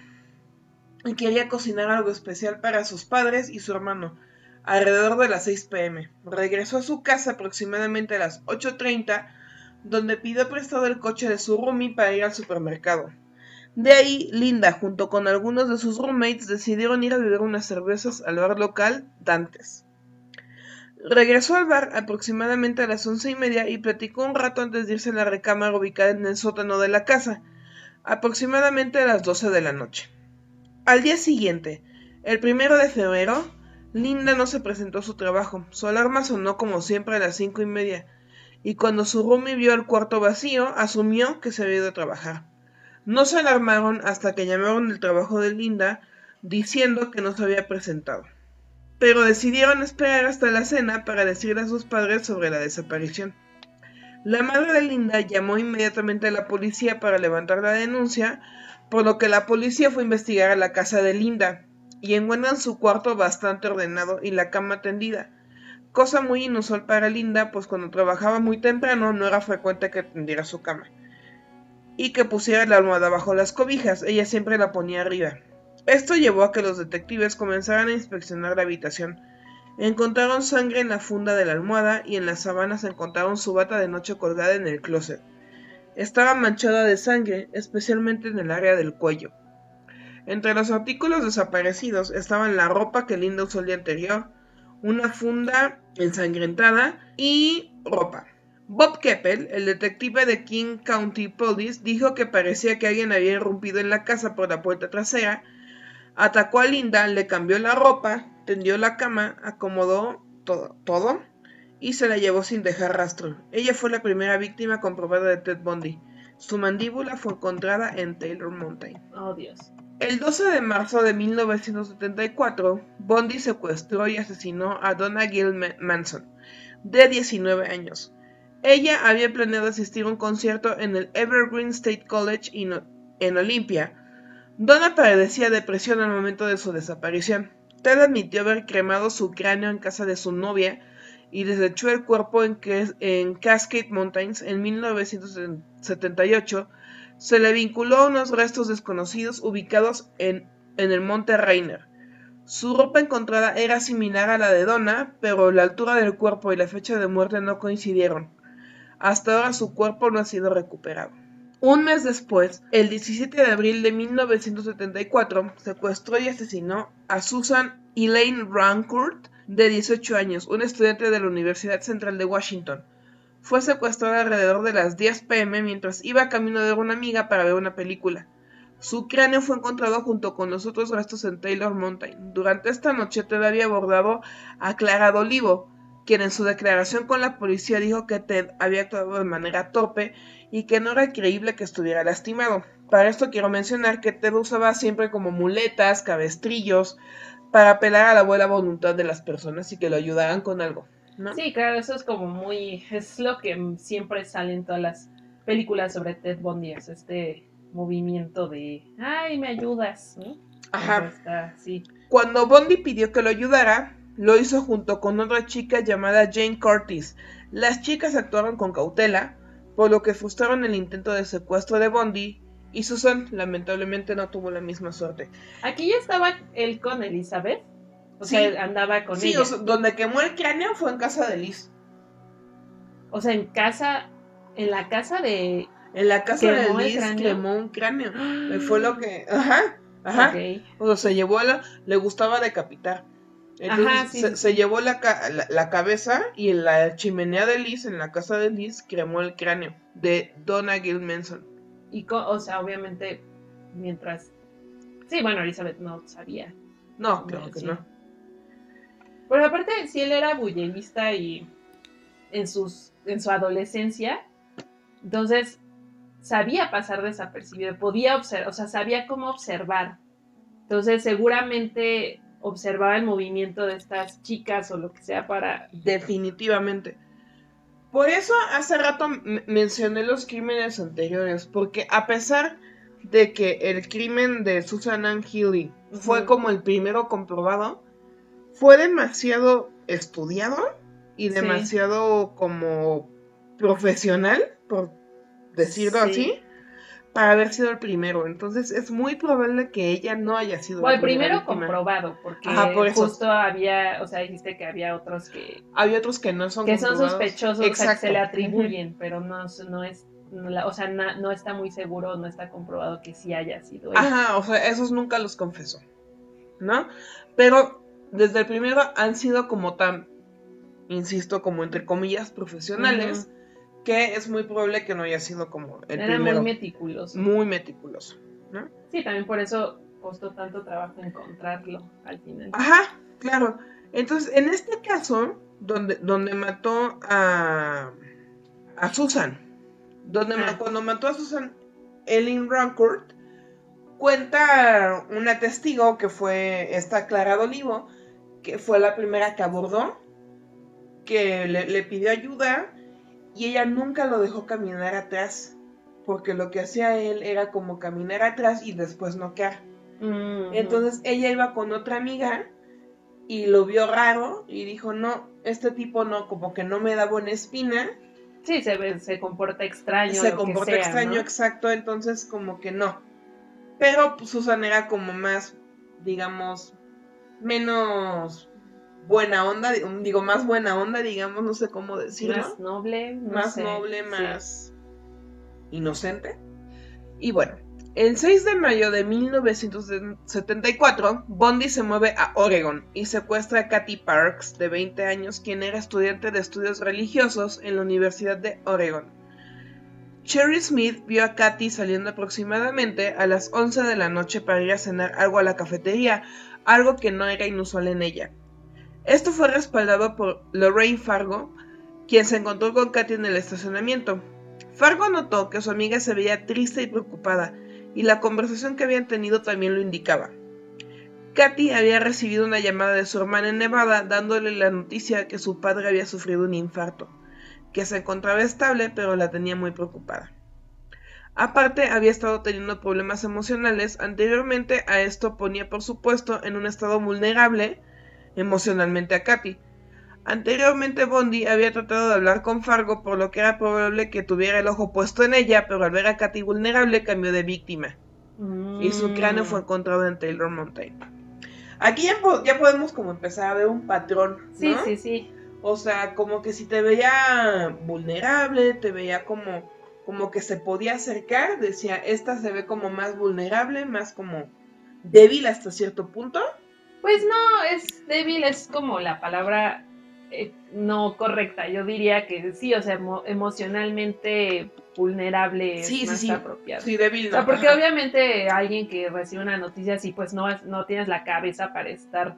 y quería cocinar algo especial para sus padres y su hermano, alrededor de las 6 pm. Regresó a su casa aproximadamente a las 8.30, donde pidió prestado el coche de su roomie para ir al supermercado. De ahí, Linda, junto con algunos de sus roommates, decidieron ir a beber unas cervezas al bar local Dantes. Regresó al bar aproximadamente a las once y media y platicó un rato antes de irse a la recámara ubicada en el sótano de la casa, aproximadamente a las 12 de la noche. Al día siguiente, el primero de febrero, Linda no se presentó a su trabajo. Su alarma sonó como siempre a las cinco y media, y cuando su roomie vio el cuarto vacío, asumió que se había ido a trabajar. No se alarmaron hasta que llamaron el trabajo de Linda diciendo que no se había presentado. Pero decidieron esperar hasta la cena para decirle a sus padres sobre la desaparición. La madre de Linda llamó inmediatamente a la policía para levantar la denuncia, por lo que la policía fue a investigar a la casa de Linda y encuentran su cuarto bastante ordenado y la cama tendida, cosa muy inusual para Linda, pues cuando trabajaba muy temprano no era frecuente que tendiera su cama y que pusiera la almohada bajo las cobijas, ella siempre la ponía arriba. Esto llevó a que los detectives comenzaran a inspeccionar la habitación. Encontraron sangre en la funda de la almohada y en las sábanas encontraron su bata de noche colgada en el closet. Estaba manchada de sangre, especialmente en el área del cuello. Entre los artículos desaparecidos estaban la ropa que Linda usó el día anterior, una funda ensangrentada y ropa. Bob Keppel, el detective de King County Police, dijo que parecía que alguien había irrumpido en la casa por la puerta trasera, atacó a Linda, le cambió la ropa, tendió la cama, acomodó todo, todo y se la llevó sin dejar rastro. Ella fue la primera víctima comprobada de Ted Bundy. Su mandíbula fue encontrada en Taylor Mountain. Oh, Dios. El 12 de marzo de 1974, Bundy secuestró y asesinó a Donna Gill Manson, de 19 años. Ella había planeado asistir a un concierto en el Evergreen State College en Olympia. Donna padecía depresión al momento de su desaparición. Ted admitió haber cremado su cráneo en casa de su novia y desechó el cuerpo en, Cascade Mountains en 1978. Se le vinculó a unos restos desconocidos ubicados en, en el monte Rainer. Su ropa encontrada era similar a la de Donna, pero la altura del cuerpo y la fecha de muerte no coincidieron. Hasta ahora su cuerpo no ha sido recuperado. Un mes después, el 17 de abril de 1974, secuestró y asesinó a Susan Elaine Rancourt, de 18 años, una estudiante de la Universidad Central de Washington. Fue secuestrada alrededor de las 10 pm mientras iba camino de una amiga para ver una película. Su cráneo fue encontrado junto con los otros restos en Taylor Mountain. Durante esta noche Ted había abordado a Clara Olivo, quien en su declaración con la policía dijo que Ted había actuado de manera torpe y que no era creíble que estuviera lastimado. Para esto quiero mencionar que Ted usaba siempre como muletas, cabestrillos, para apelar a la buena voluntad de las personas y que lo ayudaran con algo. ¿no? Sí, claro, eso es como muy, es lo que siempre sale en todas las películas sobre Ted Bundy, es este movimiento de, ay, me ayudas, Ajá. sí. Cuando Bundy pidió que lo ayudara, lo hizo junto con otra chica llamada Jane Curtis. Las chicas actuaron con cautela, por lo que frustraron el intento de secuestro de Bondi y Susan lamentablemente no tuvo la misma suerte. Aquí ya estaba él con Elizabeth. O sea, andaba con ella. Sí, donde quemó el cráneo fue en casa de Liz. O sea, en casa, en la casa de... En la casa de Liz quemó un cráneo. Fue lo que... Ajá, ajá. O sea, se llevó a la... Le gustaba decapitar. Entonces se, llevó la, la, cabeza y en la chimenea de Liz, en la casa de Liz, cremó el cráneo de Donna Gil Manson. Y, o sea, obviamente, mientras... Sí, bueno, Elizabeth no sabía. No, creo que no. Pero aparte, si él era bullenista y en, sus, en su adolescencia, entonces sabía pasar desapercibido, podía observar, o sea, sabía cómo observar. Entonces, seguramente observaba el movimiento de estas chicas o lo que sea para... Definitivamente. Por eso hace rato mencioné los crímenes anteriores, porque a pesar de que el crimen de Susan Ann Healy fue como el primero comprobado, fue demasiado estudiado y demasiado como profesional, por decirlo así, para haber sido el primero. Entonces es muy probable que ella no haya sido o el primero comprobado, porque justo había, o sea, dijiste que había otros que... Había otros que no son Que son sospechosos, o sea, que se le atribuyen, pero no, no es... o sea, no, está muy seguro, no está comprobado que sí haya sido él. Ajá, o sea, esos nunca los confesó, ¿no? Pero desde el primero han sido como tan, insisto, como entre comillas, profesionales que es muy probable que no haya sido como el Era muy meticuloso. Muy meticuloso, ¿no? Sí, también por eso costó tanto trabajo encontrarlo al final. Ajá, claro. Entonces, en este caso, donde, donde mató a, a Susan, donde ah. cuando mató a Susan, Ellen Rancourt, cuenta una testigo que fue esta Clara Olivo, que fue la primera que abordó, que le, le pidió ayuda y ella nunca lo dejó caminar atrás, porque lo que hacía él era como caminar atrás y después noquear. Entonces ella iba con otra amiga y lo vio raro y dijo, no, este tipo no, como que no me da buena espina. Sí, se, ve, se comporta extraño. Se comporta extraño, exacto, entonces como que no. Pero pues, Susan era como más, digamos, menos buena onda, digo, más buena onda, digamos, no sé cómo decirlo. Más noble, no más sé, noble, sí. más inocente. Y bueno, el 6 de mayo de 1974, Bondi se mueve a Oregon y secuestra a Kathy Parks, de 20 años, quien era estudiante de estudios religiosos en la Universidad de Oregon. Cherry Smith vio a Kathy saliendo aproximadamente a las 11 de la noche para ir a cenar algo a la cafetería, algo que no era inusual en ella. Esto fue respaldado por Lorraine Fargo, quien se encontró con Kathy en el estacionamiento. Fargo notó que su amiga se veía triste y preocupada, y la conversación que habían tenido también lo indicaba. Kathy había recibido una llamada de su hermana en Nevada dándole la noticia que su padre había sufrido un infarto, que se encontraba estable pero la tenía muy preocupada. Aparte, había estado teniendo problemas emocionales. Anteriormente a esto ponía, por supuesto, en un estado vulnerable emocionalmente a Kathy. Anteriormente Bondi había tratado de hablar con Fargo por lo que era probable que tuviera el ojo puesto en ella, pero al ver a Kathy vulnerable cambió de víctima y su cráneo fue encontrado en Taylor Mountain. Aquí ya, po- ya podemos como empezar a ver un patrón, ¿no? Sí, sí, sí. O sea, como que si te veía vulnerable, te veía como, como que se podía acercar, decía, esta se ve como más vulnerable, más como débil hasta cierto punto. Pues no, es débil, es como la palabra eh, no correcta. Yo diría que sí, o sea, emo- emocionalmente vulnerable es Sí, sí, más sí. apropiado. Sí, débil, O sea, no. porque obviamente alguien que recibe una noticia así, pues no, es- no tienes la cabeza para estar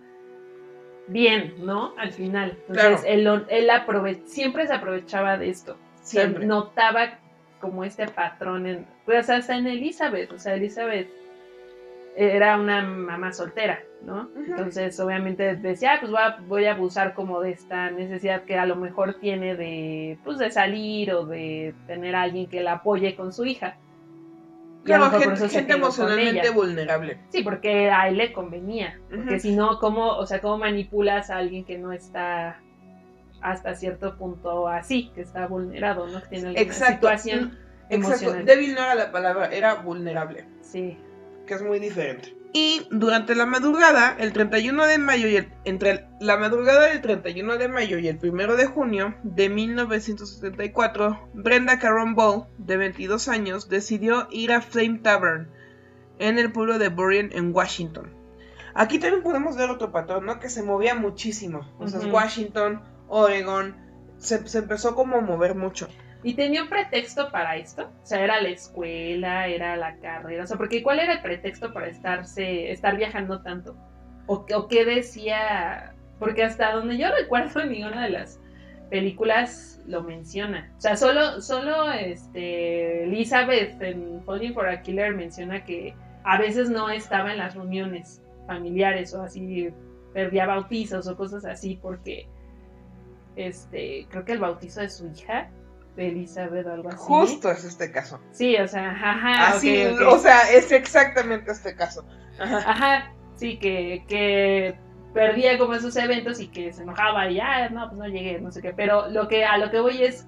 bien, ¿no? Al final. Entonces, Claro. él, él aprove- siempre se aprovechaba de esto. Siempre. notaba como este patrón en, pues hasta en Elizabeth, o sea, Elizabeth era una mamá soltera, ¿no? Entonces, obviamente decía, ah, pues voy a, voy a abusar como de esta necesidad que a lo mejor tiene de, pues, de salir o de tener a alguien que la apoye con su hija. Claro, gente, gente emocionalmente vulnerable. Sí, porque a él le convenía. Porque si no, ¿cómo, o sea, cómo manipulas a alguien que no está hasta cierto punto así, que está vulnerado, ¿no? Que tiene alguna Exacto. situación Mm, Exacto. emocional. Débil no era la palabra, era vulnerable. Sí. Que es muy diferente. Y durante la madrugada, el 31 de mayo y el, entre la madrugada del 31 de mayo y el 1 de junio de 1974, Brenda Caron Ball, de 22 años, decidió ir a Flame Tavern en el pueblo de Burien en Washington. Aquí también podemos ver otro patrón, ¿no? Que se movía muchísimo. O sea. Washington, Oregon, se, se empezó como a mover mucho. ¿Y tenía un pretexto para esto? O sea, era la escuela, era la carrera. O sea, porque ¿cuál era el pretexto para estarse, estar viajando tanto? ¿O, qué- decía? Porque hasta donde yo recuerdo, ninguna de las películas lo menciona. O sea, solo, solo este, Elizabeth en Falling for a Killer menciona que a veces no estaba en las reuniones familiares o así, perdía bautizos o cosas así porque este, creo que el bautizo de su hija, Elizabeth o algo así. Justo es este caso. Sí, o sea, ajá. Así, o sea, es exactamente este caso. Ajá. Ajá, sí, que, que perdía como esos eventos y que se enojaba y ya, no, pues no llegué, no sé qué. Pero lo que, a lo que voy es,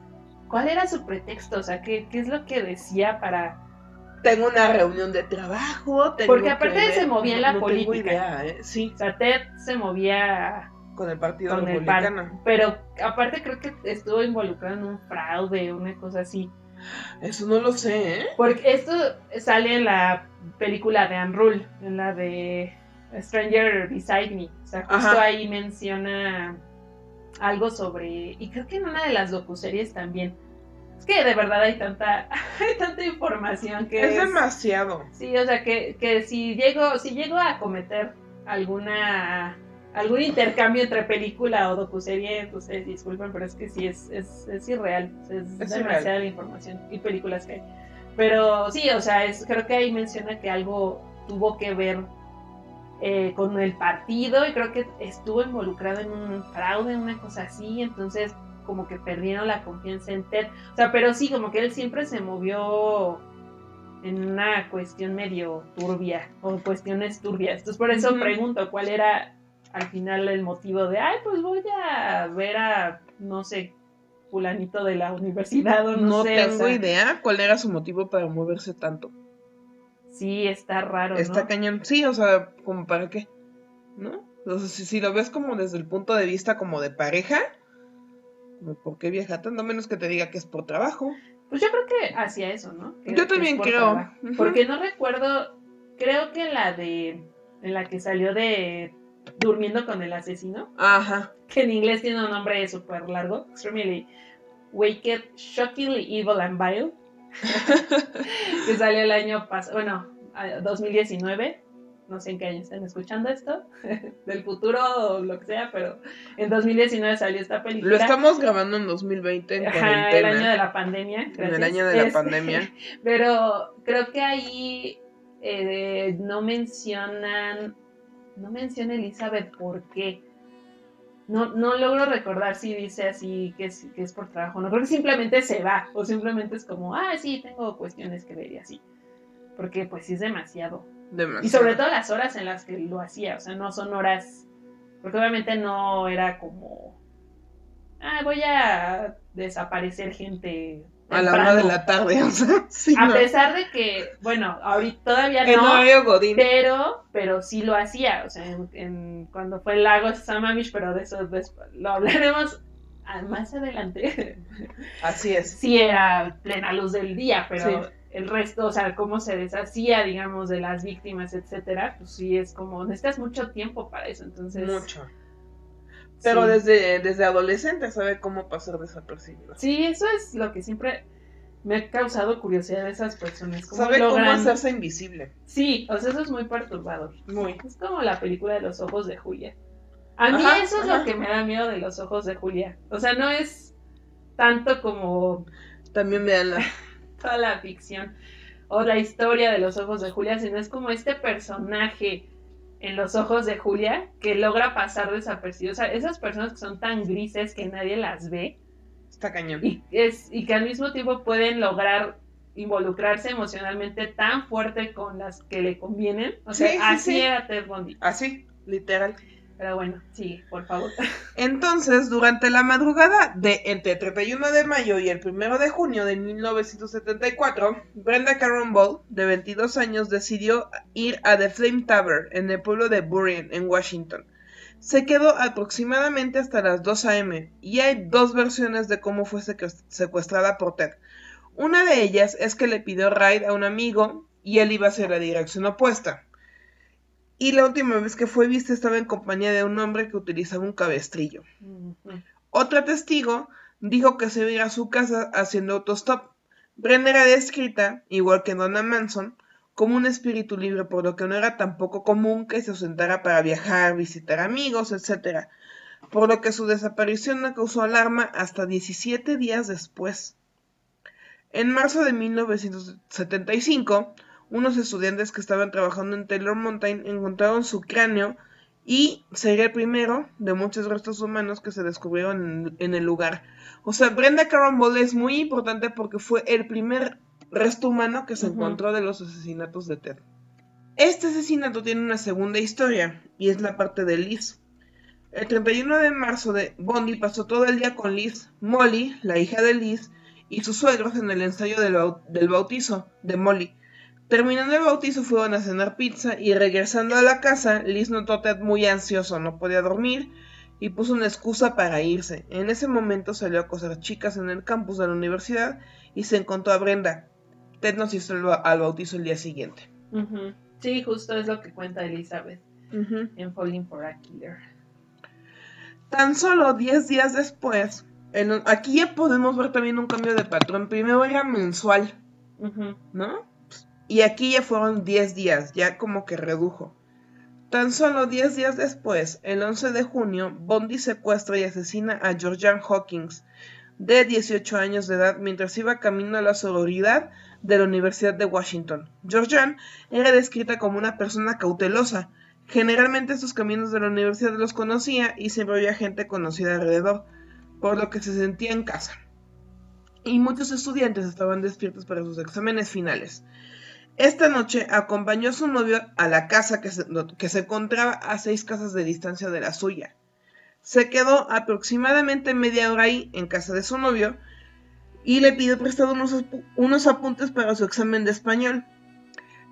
¿cuál era su pretexto? O sea, ¿qué, qué es lo que decía para...? Tengo una reunión de trabajo. tengo Porque que aparte ver- se movía en la no tengo política. idea, ¿eh? Sí, O sea, Ted se movía con el Partido con el Republicano. par, pero aparte creo que estuvo involucrado en un fraude, una cosa así. Eso no lo sé, ¿eh? Porque esto sale en la película de Anne Rule, en la de Stranger Beside Me. O sea, justo Ajá. ahí menciona algo sobre. Y creo que en una de las docuseries también. Es que de verdad hay tanta, hay tanta información que Es demasiado. Sí, o sea que, que si llego, si llego a cometer alguna algún intercambio entre película o docuserie, pues eh, disculpen, pero es que sí es, es, es irreal, es, Es demasiada irreal. la información y películas que hay. Pero sí, o sea, es, creo que ahí menciona que algo tuvo que ver eh, con el partido y creo que estuvo involucrado en un fraude, una cosa así, entonces como que perdieron la confianza en Ted. O sea, pero sí, como que él siempre se movió en una cuestión medio turbia o cuestiones turbias. Entonces por eso pregunto cuál era al final el motivo de, ay, pues voy a ver a, no sé, fulanito de la universidad o no, No, sé. o tengo sea, idea cuál era su motivo para moverse tanto. Sí, está raro, Está ¿no? cañón. Sí, o sea, como para qué. ¿No? O sea, si, si lo ves como desde el punto de vista como de pareja, ¿por qué viaja tanto? Menos que te diga que es por trabajo. Pues yo creo que hacia eso, ¿no? Que- Yo también creo. Porque no recuerdo, creo que la de, en la que salió de Durmiendo con el asesino, Ajá. que en inglés tiene un nombre súper largo, extremely wicked, shockingly evil and vile, que salió el año pasado, bueno, a- 2019, no sé en qué año están escuchando esto, del futuro o lo que sea, pero en 2019 salió esta película. Lo estamos grabando en 2020 en Ajá, el año de la pandemia. En el año de la Este, pandemia. Pero creo que ahí eh, no mencionan, no menciona Elizabeth por qué. No, no logro recordar si dice así que es, que es por trabajo. No creo que simplemente se va o simplemente es como, ah, sí, tengo cuestiones que ver y así. Porque pues sí es demasiado. Demasiado. Y sobre todo las horas en las que lo hacía, o sea, no son horas, porque obviamente no era como, ah, voy a desaparecer gente. A la temprano". una de la tarde, o sea, sí, A no. pesar de que, bueno, ahorita todavía no, horario Godín. pero, pero sí lo hacía, o sea, en, en- cuando fue el lago Samamish, pero de eso después, lo hablaremos más adelante. Así es. sí era plena luz del día, pero Sí. el resto, o sea, cómo se deshacía, digamos, de las víctimas, etcétera, pues sí es como, necesitas mucho tiempo para eso, entonces... Mucho. Pero sí. desde, desde adolescente sabe cómo pasar desapercibido. Sí, eso es lo que siempre me ha causado curiosidad de esas personas. ¿Cómo Sabe cómo logran- hacerse invisible. Sí, o sea, eso es muy perturbador. Muy. Es como la película de los ojos de Julia. A mí Ajá, eso es ajá. lo que me da miedo de los ojos de Julia. O sea, no es tanto como También veanla. toda la ficción o la historia de los ojos de Julia, sino es como este personaje en los ojos de Julia que logra pasar desapercibido. O sea, esas personas que son tan grises que nadie las ve Está cañón. y, es, y que al mismo tiempo pueden lograr involucrarse emocionalmente tan fuerte con las que le convienen. O sea, Sí, sí, así sí. era Ted Bundy. Así, literal. Pero bueno, sí, por favor. Entonces, durante la madrugada de entre el 31 de mayo y el 1 de junio de 1974, Brenda Caron Ball, de 22 años, decidió ir a The Flame Tavern en el pueblo de Burien, en Washington. Se quedó aproximadamente hasta las 2 a.m. y hay dos versiones de cómo fue secuest- secuestrada por Ted. Una de ellas es que le pidió ride a un amigo y él iba hacia la dirección opuesta. Y la última vez que fue vista estaba en compañía de un hombre que utilizaba un cabestrillo. Otra testigo dijo que se iba a su casa haciendo autostop. Brenda era descrita, igual que Donna Manson, como un espíritu libre, por lo que no era tampoco común que se ausentara para viajar, visitar amigos, etc. Por lo que su desaparición no causó alarma hasta 17 días después. En marzo de 1975, unos estudiantes que estaban trabajando en Taylor Mountain encontraron su cráneo y sería el primero de muchos restos humanos que se descubrieron en, en el lugar. O sea, Brenda Carambola es muy importante porque fue el primer resto humano que se encontró de los asesinatos de Ted. Este asesinato tiene una segunda historia y es la parte de Liz. El 31 de marzo de Bondi pasó todo el día con Liz, Molly, la hija de Liz, y sus suegros en el ensayo del bautizo de Molly. Terminando el bautizo fueron a cenar pizza y regresando a la casa, Liz notó a Ted muy ansioso, no podía dormir y puso una excusa para irse. En ese momento salió a coser chicas en el campus de la universidad y se encontró a Brenda. Ted nos hizo el ba- al bautizo el día siguiente. Sí, justo es lo que cuenta Elizabeth en Falling for a Killer. Tan solo 10 días después, en- aquí ya podemos ver también un cambio de patrón. Primero era mensual. ¿no? Y aquí ya fueron 10 días, ya como que redujo. Tan solo 10 días después, el 11 de junio, Bondi secuestra y asesina a Georgian Hawkins, de 18 años de edad, mientras iba camino a la sororidad de la Universidad de Washington. Georgian era descrita como una persona cautelosa. Generalmente estos caminos de la universidad los conocía y siempre había gente conocida alrededor, por lo que se sentía en casa. Y muchos estudiantes estaban despiertos para sus exámenes finales. Esta noche acompañó a su novio a la casa que se, que se encontraba a seis casas de distancia de la suya. Se quedó aproximadamente media hora ahí en casa de su novio y le pidió prestado unos, unos apuntes para su examen de español.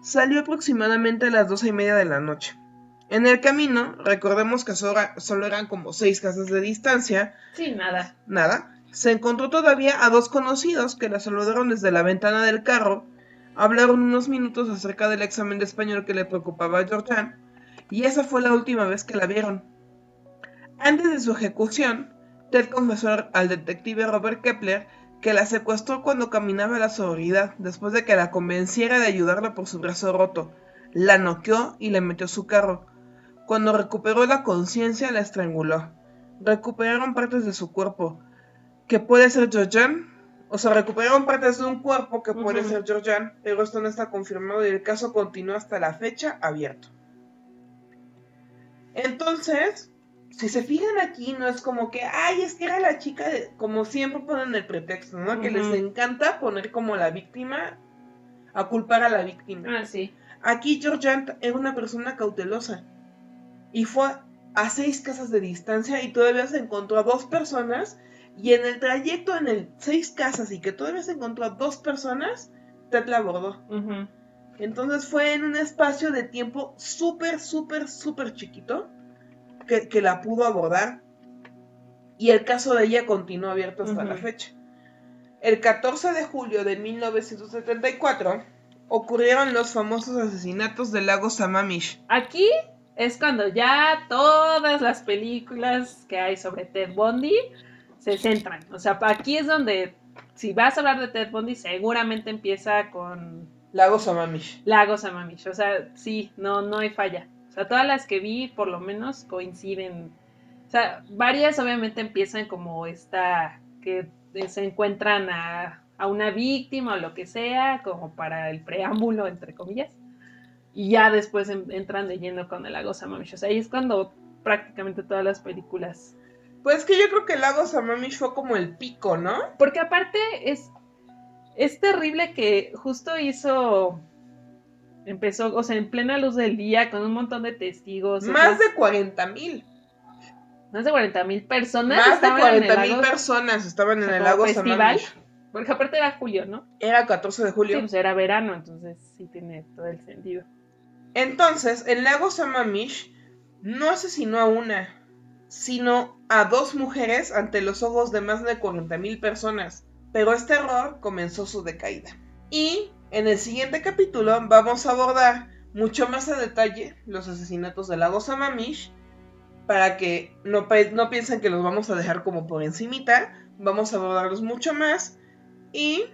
Salió aproximadamente a las doce y media de la noche. En el camino, recordemos que solo, solo eran como seis casas de distancia, Sí, nada. nada, se encontró todavía a dos conocidos que la saludaron desde la ventana del carro, hablaron unos minutos acerca del examen de español que le preocupaba a Georgian, y esa fue la última vez que la vieron. Antes de su ejecución, Ted confesó al detective Robert Kepler que la secuestró cuando caminaba a la sororidad, después de que la convenciera de ayudarla por su brazo roto. La noqueó y le metió su carro. Cuando recuperó la conciencia, la estranguló. Recuperaron partes de su cuerpo, que puede ser Georgian, o sea, recuperaron partes de un cuerpo que puede Ujú. ser Georgian, pero esto no está confirmado y el caso continúa hasta la fecha abierto. Entonces, si se fijan aquí, no es como que, ay, es que era la chica, de-", como siempre ponen el pretexto, ¿no? Que les encanta poner como la víctima, a culpar a la víctima. Ah, sí. Aquí Georgian era una persona cautelosa y fue a seis casas de distancia y todavía se encontró a dos personas y en el trayecto en el seis casas y que todavía se encontró a dos personas, Ted la abordó. Entonces fue en un espacio de tiempo súper, súper, súper chiquito que, que la pudo abordar y el caso de ella continuó abierto hasta la fecha. El 14 de julio de 1974 ocurrieron los famosos asesinatos del lago Sammamish. Aquí es cuando ya todas las películas que hay sobre Ted Bundy se centran. O sea, aquí es donde, si vas a hablar de Ted Bundy, seguramente empieza con Lago Sammamish. Lagos Amamish. O sea, sí, no, no hay falla. O sea, todas las que vi, por lo menos, coinciden. O sea, varias obviamente empiezan como esta, que se encuentran a, a una víctima o lo que sea, como para el preámbulo, entre comillas. Y ya después en- entran de lleno con el lago Sammamish. O sea, ahí es cuando prácticamente todas las películas. Pues que yo creo que el lago Sammamish fue como el pico, ¿no? Porque aparte es, es terrible que justo hizo. Empezó, o sea, en plena luz del día, con un montón de testigos. o Más sea, de 40 mil. más de 40 mil personas. Más de estaban en el 40 mil lago, personas estaban en el lago festival. Porque aparte era julio, ¿no? Era 14 de Sí, julio. pues era verano, entonces sí tiene todo el sentido. Entonces, el lago Sammamish no asesinó a una, sino a dos mujeres ante los ojos de más de 40.000 personas. Pero este error comenzó su decaída. Y en el siguiente capítulo vamos a abordar mucho más a detalle los asesinatos del lago Sammamish para que no piensen que los vamos a dejar como por encimita. Vamos a abordarlos mucho más. Y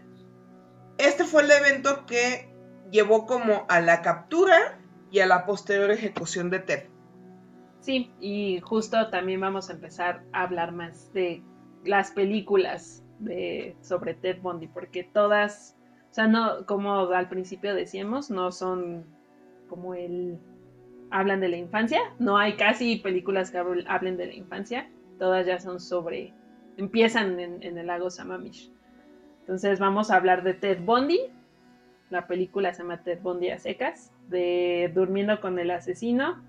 este fue el evento que llevó como a la captura y a la posterior ejecución de Ted. Sí, y justo también vamos a empezar a hablar más de las películas de, sobre Ted Bundy, porque todas, o sea, no, como al principio decíamos, no son como el hablan de la infancia, no hay casi películas que habl- hablen de la infancia, todas ya son sobre, empiezan en, en el lago Sammamish. Entonces vamos a hablar de Ted Bundy, la película se llama Ted Bundy a secas, de Durmiendo con el asesino,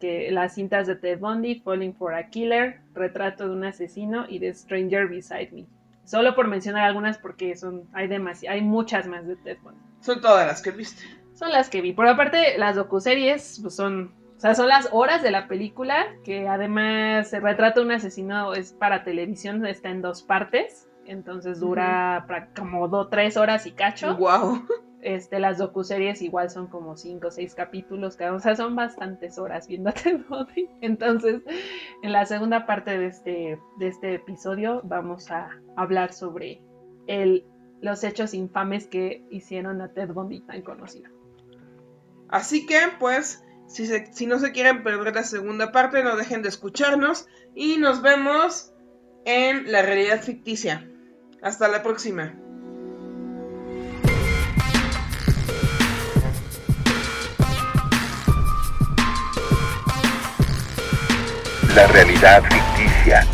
que las cintas de Ted Bundy, Falling for a Killer, Retrato de un asesino y The Stranger Beside Me. Solo por mencionar algunas porque son hay hay muchas más de Ted Bundy. Son todas las que viste. Son las que vi. Por aparte, las docuseries pues son, o sea, son las horas de la película, que además el retrato de un asesino es para televisión, está en dos partes, entonces dura pra- como do, tres horas y cacho. Wow. Este, las docuseries igual son como cinco o seis capítulos cada o sea, son bastantes horas Ted Bundy. Entonces, en la segunda parte de este, de este episodio vamos a hablar sobre el, los hechos infames que hicieron a Ted Bundy tan conocido. Así que, pues, si, se- si no se quieren perder la segunda parte, no dejen de escucharnos y nos vemos en la realidad ficticia. Hasta la próxima. La realidad ficticia.